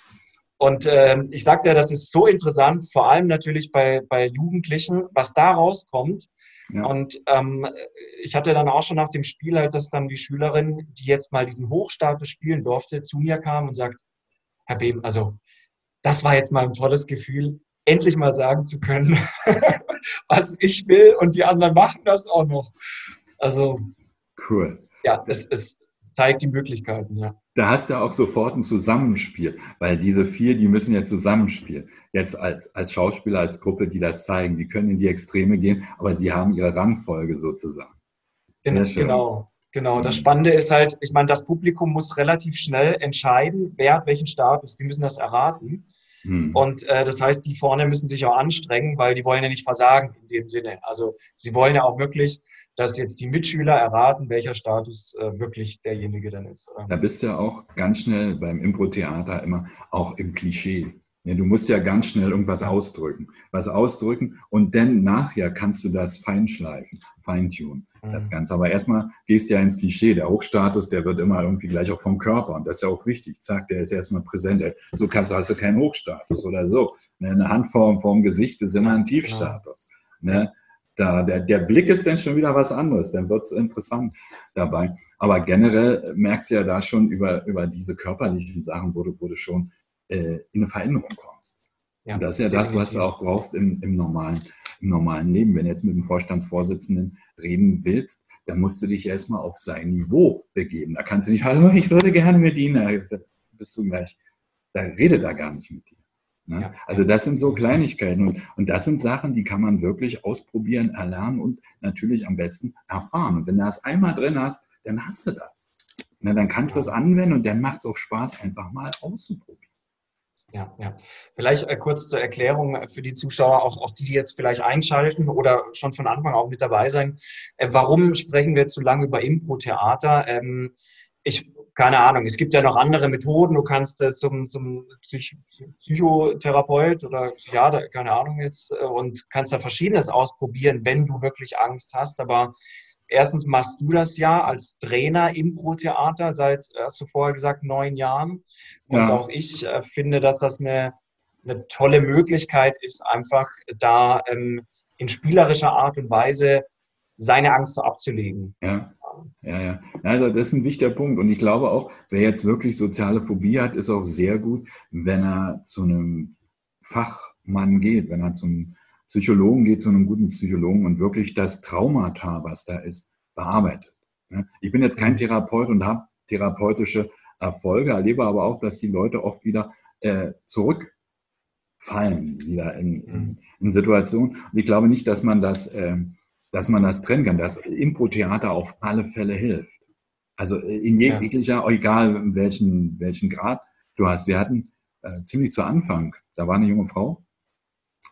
Und äh, ich sagte ja, das ist so interessant, vor allem natürlich bei, bei Jugendlichen, was da rauskommt. Ja. Und ähm, ich hatte dann auch schon nach dem Spiel halt, dass dann die Schülerin, die jetzt mal diesen Hochstatus spielen durfte, zu mir kam und sagt, Herr Beben, also das war jetzt mal ein tolles Gefühl, endlich mal sagen zu können, was ich will und die anderen machen das auch noch. Also cool. Ja, es, es zeigt die Möglichkeiten, ja. Da hast du auch sofort ein Zusammenspiel, weil diese vier, die müssen ja zusammenspielen. Jetzt als, als Schauspieler, als Gruppe, die das zeigen, die können in die Extreme gehen, aber sie haben ihre Rangfolge sozusagen. Genau, genau. Das Spannende ist halt, ich meine, das Publikum muss relativ schnell entscheiden, wer hat welchen Status. Die müssen das erraten. Hm. Und äh, das heißt, die vorne müssen sich auch anstrengen, weil die wollen ja nicht versagen in dem Sinne. Also sie wollen ja auch wirklich, dass jetzt die Mitschüler erraten, welcher Status äh, wirklich derjenige dann ist. Da bist du ja auch ganz schnell beim Impro-Theater immer auch im Klischee. Ja, du musst ja ganz schnell irgendwas ausdrücken. Was ausdrücken und dann nachher kannst du das feinschleifen, feintunen, mhm. das Ganze. Aber erstmal gehst du ja ins Klischee. Der Hochstatus, der wird immer irgendwie gleich auch vom Körper. Und das ist ja auch wichtig. Zack, der ist erstmal präsent. So kannst, hast du keinen Hochstatus oder so. Ne, eine Handform vom Gesicht ist immer ein Tiefstatus. Ne? Da, der, der Blick ist dann schon wieder was anderes, dann wird es interessant dabei. Aber generell merkst du ja da schon über, über diese körperlichen Sachen, wo du, wo du schon äh, in eine Veränderung kommst. Ja, und das ist ja das, was du auch brauchst im, im, normalen, im normalen Leben. Wenn du jetzt mit dem Vorstandsvorsitzenden reden willst, dann musst du dich erstmal auf sein Niveau begeben. Da kannst du nicht, hallo, ich würde gerne mit Ihnen, da bist du gleich, da redet er gar nicht mit dir. Ne? Also das sind so Kleinigkeiten und, und das sind Sachen, die kann man wirklich ausprobieren, erlernen und natürlich am besten erfahren. Und wenn du das einmal drin hast, dann hast du das. Ne, dann kannst du das anwenden und dann macht es auch Spaß, einfach mal auszuprobieren. Ja, ja. Vielleicht äh, kurz zur Erklärung für die Zuschauer, auch, auch die, die jetzt vielleicht einschalten oder schon von Anfang auch mit dabei sein. Äh, warum sprechen wir jetzt so lange über Impro-Theater? Ähm, ich, keine Ahnung, es gibt ja noch andere Methoden. Du kannst äh, zum, zum Psych Psychotherapeut oder Psychiater, keine Ahnung jetzt, äh, und kannst da Verschiedenes ausprobieren, wenn du wirklich Angst hast. Aber erstens machst du das ja als Trainer im Pro-Theater seit, hast du vorher gesagt, neun Jahren. Und ja. auch ich äh, finde, dass das eine eine tolle Möglichkeit ist, einfach da ähm, in spielerischer Art und Weise seine Angst abzulegen. Ja. Ja, ja. Also das ist ein wichtiger Punkt. Und ich glaube auch, wer jetzt wirklich soziale Phobie hat, ist auch sehr gut, wenn er zu einem Fachmann geht, wenn er zum Psychologen geht, zu einem guten Psychologen und wirklich das Traumata, was da ist, bearbeitet. Ich bin jetzt kein mhm. Therapeut und habe therapeutische Erfolge, erlebe aber auch, dass die Leute oft wieder äh, zurückfallen, wieder in, in, mhm. in, Situationen. Und ich glaube nicht, dass man das, äh, dass man das trennen kann, dass Impro-Theater auf alle Fälle hilft. Also äh, in jeglicher, ja. egal welchen, welchen Grad du hast. Wir hatten äh, ziemlich zu Anfang, da war eine junge Frau,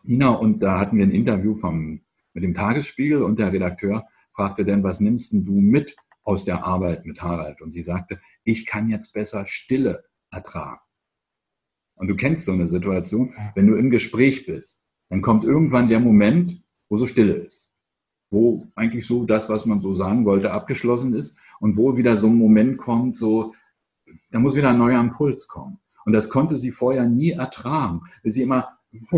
Nina, und da hatten wir ein Interview vom, mit dem Tagesspiegel und der Redakteur fragte dann, was nimmst denn du mit aus der Arbeit mit Harald? Und sie sagte, ich kann jetzt besser Stille ertragen. Und du kennst so eine Situation, wenn du im Gespräch bist, dann kommt irgendwann der Moment, wo so Stille ist. Wo eigentlich so das, was man so sagen wollte, abgeschlossen ist und wo wieder so ein Moment kommt, so, da muss wieder ein neuer Impuls kommen. Und das konnte sie vorher nie ertragen. Sie immer,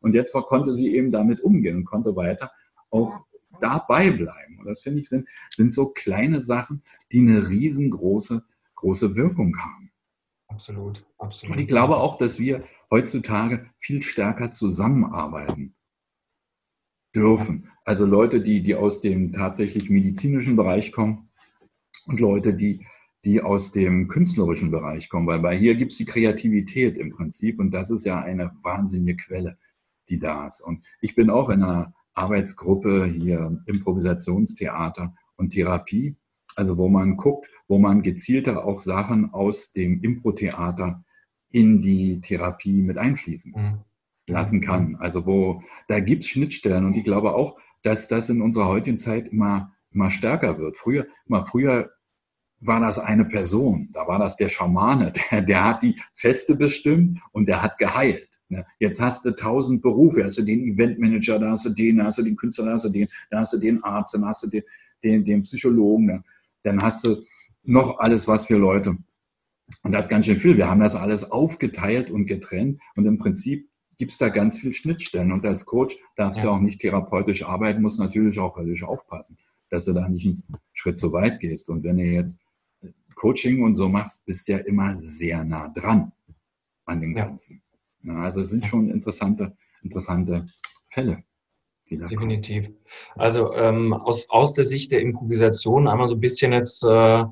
und jetzt konnte sie eben damit umgehen und konnte weiter auch dabei bleiben. Und das finde ich sind, sind so kleine Sachen, die eine riesengroße große Wirkung haben. Absolut, absolut. Und ich glaube auch, dass wir heutzutage viel stärker zusammenarbeiten dürfen. Also Leute, die, die aus dem tatsächlich medizinischen Bereich kommen und Leute, die, die aus dem künstlerischen Bereich kommen, weil bei hier gibt es die Kreativität im Prinzip und das ist ja eine wahnsinnige Quelle, die da ist. Und ich bin auch in einer Arbeitsgruppe hier Improvisationstheater und Therapie, also wo man guckt, wo man gezielter auch Sachen aus dem Impro-Theater in die Therapie mit einfließen mhm. Lassen kann. Also wo, da gibt's Schnittstellen und ich glaube auch, dass das in unserer heutigen Zeit immer, immer stärker wird. Früher, immer früher war das eine Person, da war das der Schamane, der, der hat die Feste bestimmt und der hat geheilt. Ne? Jetzt hast du tausend Berufe, hast du den Eventmanager, da hast du den, da hast du den Künstler, da hast du den, da hast du den Arzt, dann hast du den, den, den Psychologen, ne? dann hast du noch alles was für Leute. Und das ist ganz schön viel. Wir haben das alles aufgeteilt und getrennt und im Prinzip gibt es da ganz viel Schnittstellen. Und als Coach darfst ja. du auch nicht therapeutisch arbeiten, musst natürlich auch höllisch aufpassen, dass du da nicht einen Schritt so weit gehst. Und wenn du jetzt Coaching und so machst, bist du ja immer sehr nah dran an den Ganzen. Ja, also es sind schon interessante, interessante Fälle. Definitiv. Also ähm, aus, aus der Sicht der Improvisation einmal so ein bisschen jetzt äh,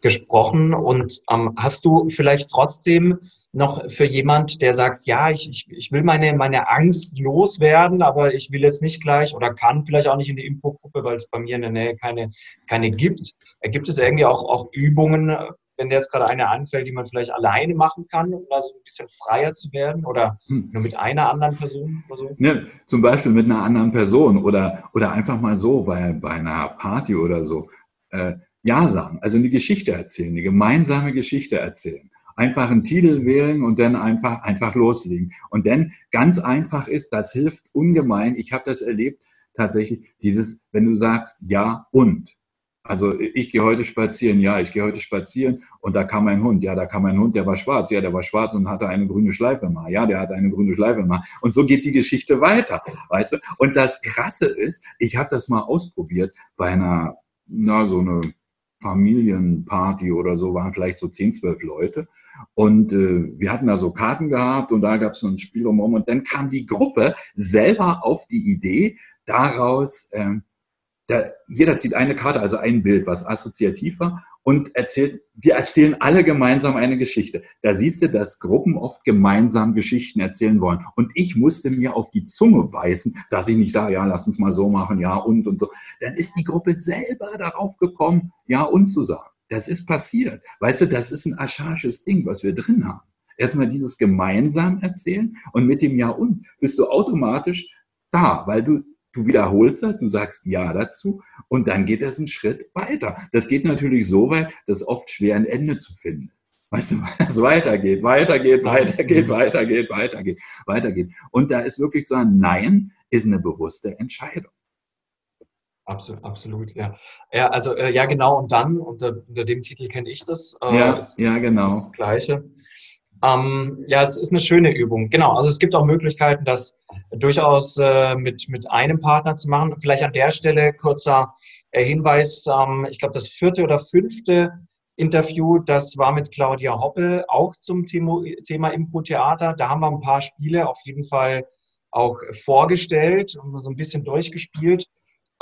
gesprochen und ähm, hast du vielleicht trotzdem noch für jemand, der sagt, ja, ich, ich, ich will meine, meine Angst loswerden, aber ich will jetzt nicht gleich oder kann vielleicht auch nicht in die Infogruppe, weil es bei mir in der Nähe keine, keine gibt. Gibt es irgendwie auch, auch Übungen, wenn jetzt gerade eine anfällt, die man vielleicht alleine machen kann, um da so ein bisschen freier zu werden oder hm. nur mit einer anderen Person oder so? Ja, zum Beispiel mit einer anderen Person oder, oder einfach mal so bei, bei einer Party oder so. Äh, ja sagen, also eine Geschichte erzählen, eine gemeinsame Geschichte erzählen. Einfach einen Titel wählen und dann einfach, einfach loslegen. Und dann ganz einfach ist, das hilft ungemein. Ich habe das erlebt, tatsächlich, dieses, wenn du sagst ja und. Also ich gehe heute spazieren, ja, ich gehe heute spazieren und da kam ein Hund, ja, da kam ein Hund, der war schwarz, ja, der war schwarz und hatte eine grüne Schleife mal, ja, der hatte eine grüne Schleife mal und so geht die Geschichte weiter, weißt du? Und das Krasse ist, ich habe das mal ausprobiert bei einer, na so eine Familienparty oder so, waren vielleicht so 10, 12 Leute und äh, wir hatten da so Karten gehabt und da gab es so ein Spiel um und dann kam die Gruppe selber auf die Idee, daraus ähm, da, jeder zieht eine Karte, also ein Bild, was assoziativ war und erzählt, wir erzählen alle gemeinsam eine Geschichte. Da siehst du, dass Gruppen oft gemeinsam Geschichten erzählen wollen. Und ich musste mir auf die Zunge beißen, dass ich nicht sage, ja, lass uns mal so machen, ja, und und so. Dann ist die Gruppe selber darauf gekommen, ja, und zu sagen. Das ist passiert. Weißt du, das ist ein archaisches Ding, was wir drin haben. Erstmal dieses gemeinsam erzählen und mit dem Ja und bist du automatisch da, weil du Du wiederholst das, du sagst Ja dazu und dann geht das einen Schritt weiter. Das geht natürlich so weit, dass oft schwer ein Ende zu finden ist. Weißt du, weil das weitergeht, weitergeht, weitergeht, mhm. weitergeht, weitergeht, weitergeht. Und da ist wirklich so ein Nein, ist eine bewusste Entscheidung. Absolut, absolut, ja. Ja, also äh, ja, genau. Und dann unter, unter dem Titel kenne ich das. Äh, ja, ja, genau. Das Gleiche. Ähm, ja, es ist eine schöne Übung. Genau, also es gibt auch Möglichkeiten, das durchaus äh, mit, mit einem Partner zu machen. Vielleicht an der Stelle kurzer äh, Hinweis. Ähm, ich glaube, das vierte oder fünfte Interview, das war mit Claudia Hoppe auch zum Thema, Thema Impro-Theater. Da haben wir ein paar Spiele auf jeden Fall auch vorgestellt und so ein bisschen durchgespielt.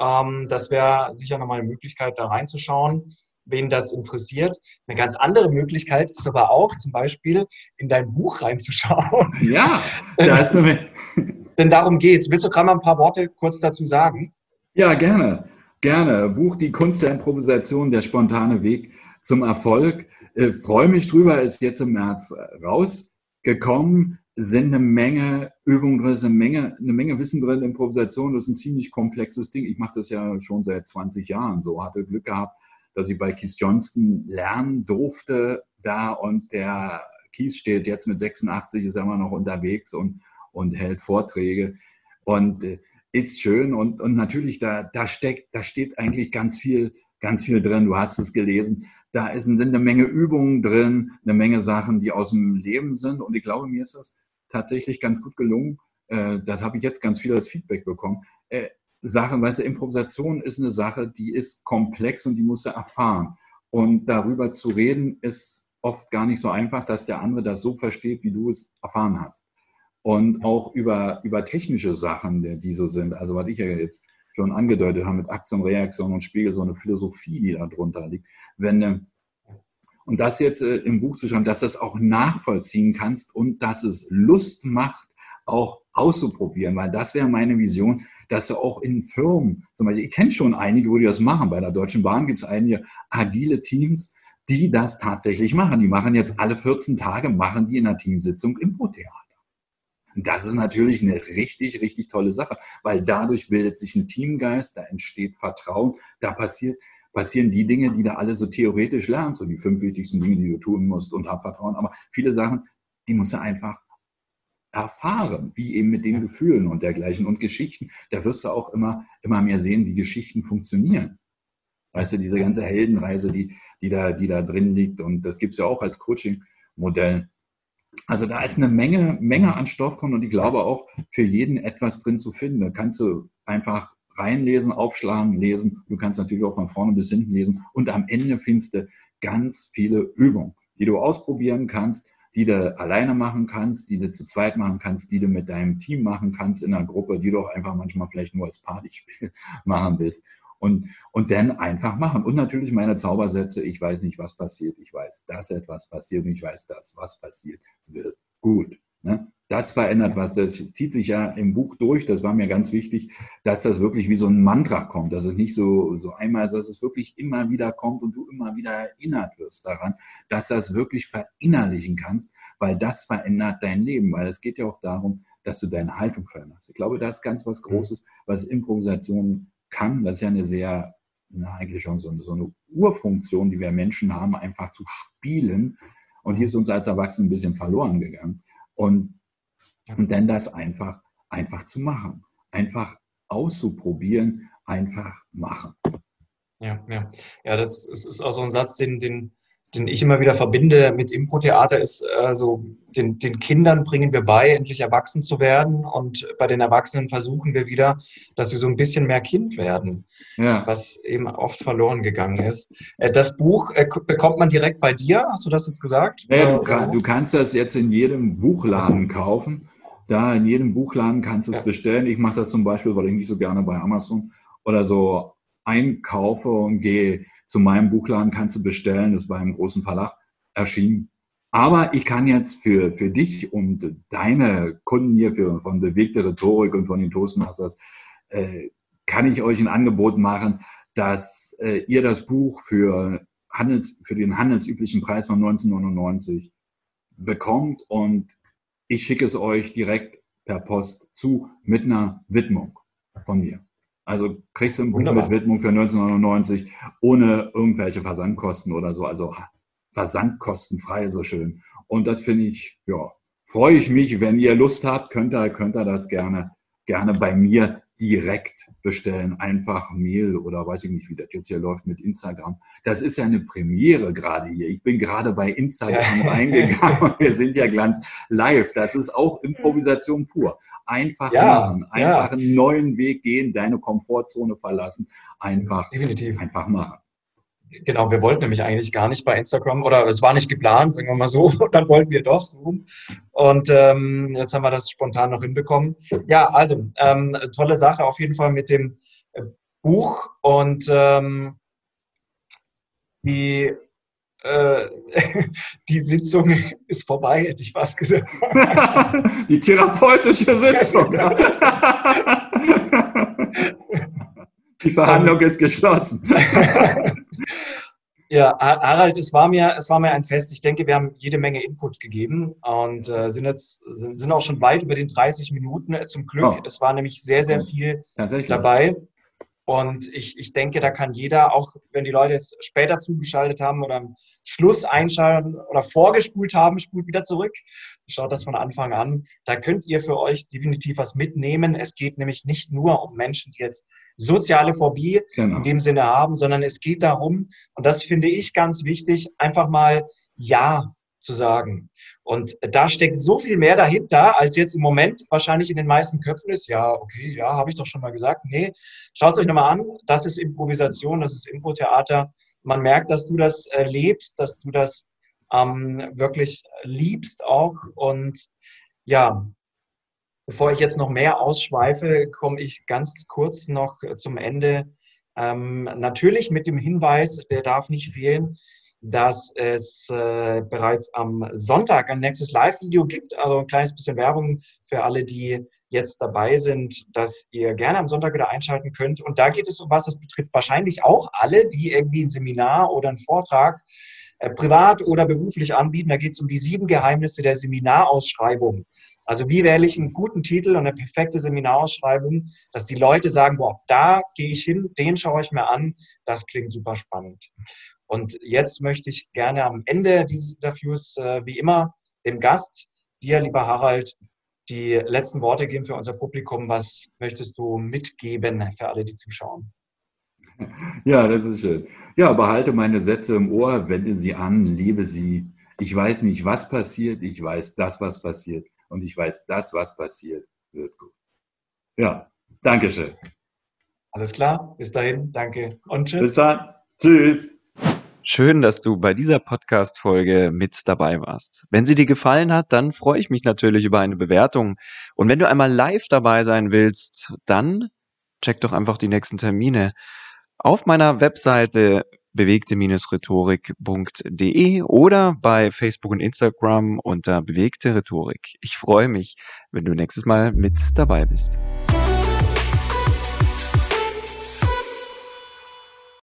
Ähm, das wäre sicher nochmal eine Möglichkeit, da reinzuschauen wen das interessiert. Eine ganz andere Möglichkeit ist aber auch zum Beispiel in dein Buch reinzuschauen. Ja, da ist eine Denn darum geht's. Willst du gerade mal ein paar Worte kurz dazu sagen? Ja, gerne. Gerne. Buch Die Kunst der Improvisation, der spontane Weg zum Erfolg. Äh, freue mich drüber, ist jetzt im März rausgekommen. Sind eine Menge Übungen drin, eine Menge, eine Menge Wissen drin. Improvisation das ist ein ziemlich komplexes Ding. Ich mache das ja schon seit 20 Jahren so, hatte Glück gehabt, dass ich bei Keith Johnston lernen durfte da und der Keith steht jetzt mit 86, ist immer noch unterwegs und, und hält Vorträge und äh, ist schön und, und natürlich da, da steckt, da steht eigentlich ganz viel, ganz viel drin. Du hast es gelesen. Da sind eine Menge Übungen drin, eine Menge Sachen, die aus dem Leben sind und ich glaube, mir ist das tatsächlich ganz gut gelungen. Äh, das habe ich jetzt ganz viel als Feedback bekommen. Äh, Sache, weißt du, Improvisation ist eine Sache, die ist komplex und die musst du erfahren. Und darüber zu reden, ist oft gar nicht so einfach, dass der andere das so versteht, wie du es erfahren hast. Und auch über, über technische Sachen, die so sind, also was ich ja jetzt schon angedeutet habe mit Aktion, Reaktion und Spiegel, so eine Philosophie, die da drunter liegt. Wenn, äh, und das jetzt äh, im Buch zu schauen, dass du es auch nachvollziehen kannst und dass es Lust macht, auch auszuprobieren, weil das wäre meine Vision, dass du auch in Firmen, zum Beispiel, ich kenne schon einige, wo die das machen. Bei der Deutschen Bahn gibt es einige agile Teams, die das tatsächlich machen. Die machen jetzt alle 14 Tage, machen die in einer Teamsitzung Impro-Theater. Und das ist natürlich eine richtig, richtig tolle Sache, weil dadurch bildet sich ein Teamgeist, da entsteht Vertrauen, da passiert, passieren die Dinge, die da alle so theoretisch lernst, so die fünf wichtigsten Dinge, die du tun musst und hab Vertrauen. Aber viele Sachen, die musst du einfach erfahren, wie eben mit den Gefühlen und dergleichen und Geschichten. Da wirst du auch immer, immer mehr sehen, wie Geschichten funktionieren. Weißt du, diese ganze Heldenreise, die, die, da, die da drin liegt und das gibt es ja auch als Coaching-Modell. Also da ist eine Menge, Menge an Stoff drin und ich glaube auch für jeden etwas drin zu finden. Da kannst du einfach reinlesen, aufschlagen, lesen. Du kannst natürlich auch von vorne bis hinten lesen und am Ende findest du ganz viele Übungen, die du ausprobieren kannst, die du alleine machen kannst, die du zu zweit machen kannst, die du mit deinem Team machen kannst in einer Gruppe, die du auch einfach manchmal vielleicht nur als Partyspiel machen willst. Und, und dann einfach machen. Und natürlich meine Zaubersätze, ich weiß nicht, was passiert, ich weiß, dass etwas passiert und ich weiß, dass was passiert wird. Gut. Ne? Das verändert was. Das zieht sich ja im Buch durch. Das war mir ganz wichtig, dass das wirklich wie so ein Mantra kommt. Dass es nicht so, so einmal ist, dass es wirklich immer wieder kommt und du immer wieder erinnert wirst daran, dass das wirklich verinnerlichen kannst, weil das verändert dein Leben. Weil es geht ja auch darum, dass du deine Haltung veränderst. Ich glaube, das ist ganz was Großes, was Improvisation kann. Das ist ja eine sehr, na, eigentlich schon so eine, so eine Urfunktion, die wir Menschen haben, einfach zu spielen. Und hier ist uns als Erwachsene ein bisschen verloren gegangen. Und und dann das einfach, einfach zu machen. Einfach auszuprobieren, einfach machen. Ja, ja. Ja, das ist, ist auch so ein Satz, den, den, den ich immer wieder verbinde mit Impro-Theater, ist also den, den Kindern bringen wir bei, endlich erwachsen zu werden. Und bei den Erwachsenen versuchen wir wieder, dass sie so ein bisschen mehr Kind werden, ja. was eben oft verloren gegangen ist. Äh, das Buch äh, bekommt man direkt bei dir, hast du das jetzt gesagt? Naja, du, kann, du kannst das jetzt in jedem Buchladen kaufen. Da in jedem Buchladen kannst du es ja. bestellen. Ich mache das zum Beispiel, weil ich nicht so gerne bei Amazon oder so einkaufe und gehe zu meinem Buchladen, kannst du bestellen. Das ist bei einem großen Verlag erschienen. Aber ich kann jetzt für, für dich und deine Kunden hier für, von bewegte Rhetorik und von den Toastmasters, äh, kann ich euch ein Angebot machen, dass äh, ihr das Buch für, Handels, für den handelsüblichen Preis von 1999 bekommt und ich schicke es euch direkt per Post zu mit einer Widmung von mir. Also kriegst du ein Buch mit Widmung für 1999 ohne irgendwelche Versandkosten oder so. Also versandkostenfrei, so schön. Und das finde ich, ja, freue ich mich, wenn ihr Lust habt, könnt ihr, könnt ihr das gerne, gerne bei mir direkt bestellen, einfach Mail oder weiß ich nicht, wie das jetzt hier läuft mit Instagram. Das ist ja eine Premiere gerade hier. Ich bin gerade bei Instagram ja. reingegangen und wir sind ja ganz live. Das ist auch Improvisation pur. Einfach ja, machen, einfach ja. einen neuen Weg gehen, deine Komfortzone verlassen, einfach, Definitiv. einfach machen. Genau, wir wollten nämlich eigentlich gar nicht bei Instagram oder es war nicht geplant, sagen wir mal so, und dann wollten wir doch so. Und ähm, jetzt haben wir das spontan noch hinbekommen. Ja, also ähm, tolle Sache auf jeden Fall mit dem äh, Buch und ähm, die, äh, die Sitzung ist vorbei, hätte ich fast gesagt. die therapeutische Sitzung. die Verhandlung ist geschlossen. Ja, Harald, es war mir, es war mir ein Fest. Ich denke, wir haben jede Menge Input gegeben und äh, sind jetzt sind, sind auch schon weit über den 30 Minuten. Äh, zum Glück, oh. es war nämlich sehr, sehr viel dabei. Und ich, ich denke, da kann jeder, auch wenn die Leute jetzt später zugeschaltet haben oder am Schluss einschalten oder vorgespult haben, spult wieder zurück. Schaut das von Anfang an. Da könnt ihr für euch definitiv was mitnehmen. Es geht nämlich nicht nur um Menschen, die jetzt soziale Phobie genau. in dem Sinne haben, sondern es geht darum, und das finde ich ganz wichtig, einfach mal Ja zu sagen. Und da steckt so viel mehr dahinter, als jetzt im Moment wahrscheinlich in den meisten Köpfen ist. Ja, okay, ja, habe ich doch schon mal gesagt. Nee, schaut es euch nochmal an. Das ist Improvisation, das ist Impro-Theater. Man merkt, dass du das äh, lebst, dass du das ähm, wirklich liebst auch. Und ja, bevor ich jetzt noch mehr ausschweife, komme ich ganz kurz noch zum Ende. Ähm, natürlich mit dem Hinweis, der darf nicht fehlen, dass es äh, bereits am Sonntag ein nächstes Live-Video gibt. Also ein kleines bisschen Werbung für alle, die jetzt dabei sind, dass ihr gerne am Sonntag wieder einschalten könnt. Und da geht es um was, das betrifft wahrscheinlich auch alle, die irgendwie ein Seminar oder einen Vortrag privat oder beruflich anbieten. Da geht es um die sieben Geheimnisse der Seminarausschreibung. Also wie wähle ich einen guten Titel und eine perfekte Seminarausschreibung, dass die Leute sagen, boah, da gehe ich hin, den schaue ich mir an, das klingt super spannend. Und jetzt möchte ich gerne am Ende dieses Interviews, äh, wie immer, dem Gast, dir, lieber Harald, die letzten Worte geben für unser Publikum. Was möchtest du mitgeben für alle, die zuschauen? Ja, das ist schön. Ja, behalte meine Sätze im Ohr, wende sie an, liebe sie. Ich weiß nicht, was passiert, ich weiß das, was passiert. Und ich weiß, das, was passiert, wird gut. Ja, Dankeschön. Alles klar, bis dahin, danke und tschüss. Bis dann, tschüss. Schön, dass du bei dieser Podcast-Folge mit dabei warst. Wenn sie dir gefallen hat, dann freue ich mich natürlich über eine Bewertung. Und wenn du einmal live dabei sein willst, dann check doch einfach die nächsten Termine auf meiner Webseite bewegte-rhetorik.de oder bei Facebook und Instagram unter bewegte Rhetorik. Ich freue mich, wenn du nächstes Mal mit dabei bist.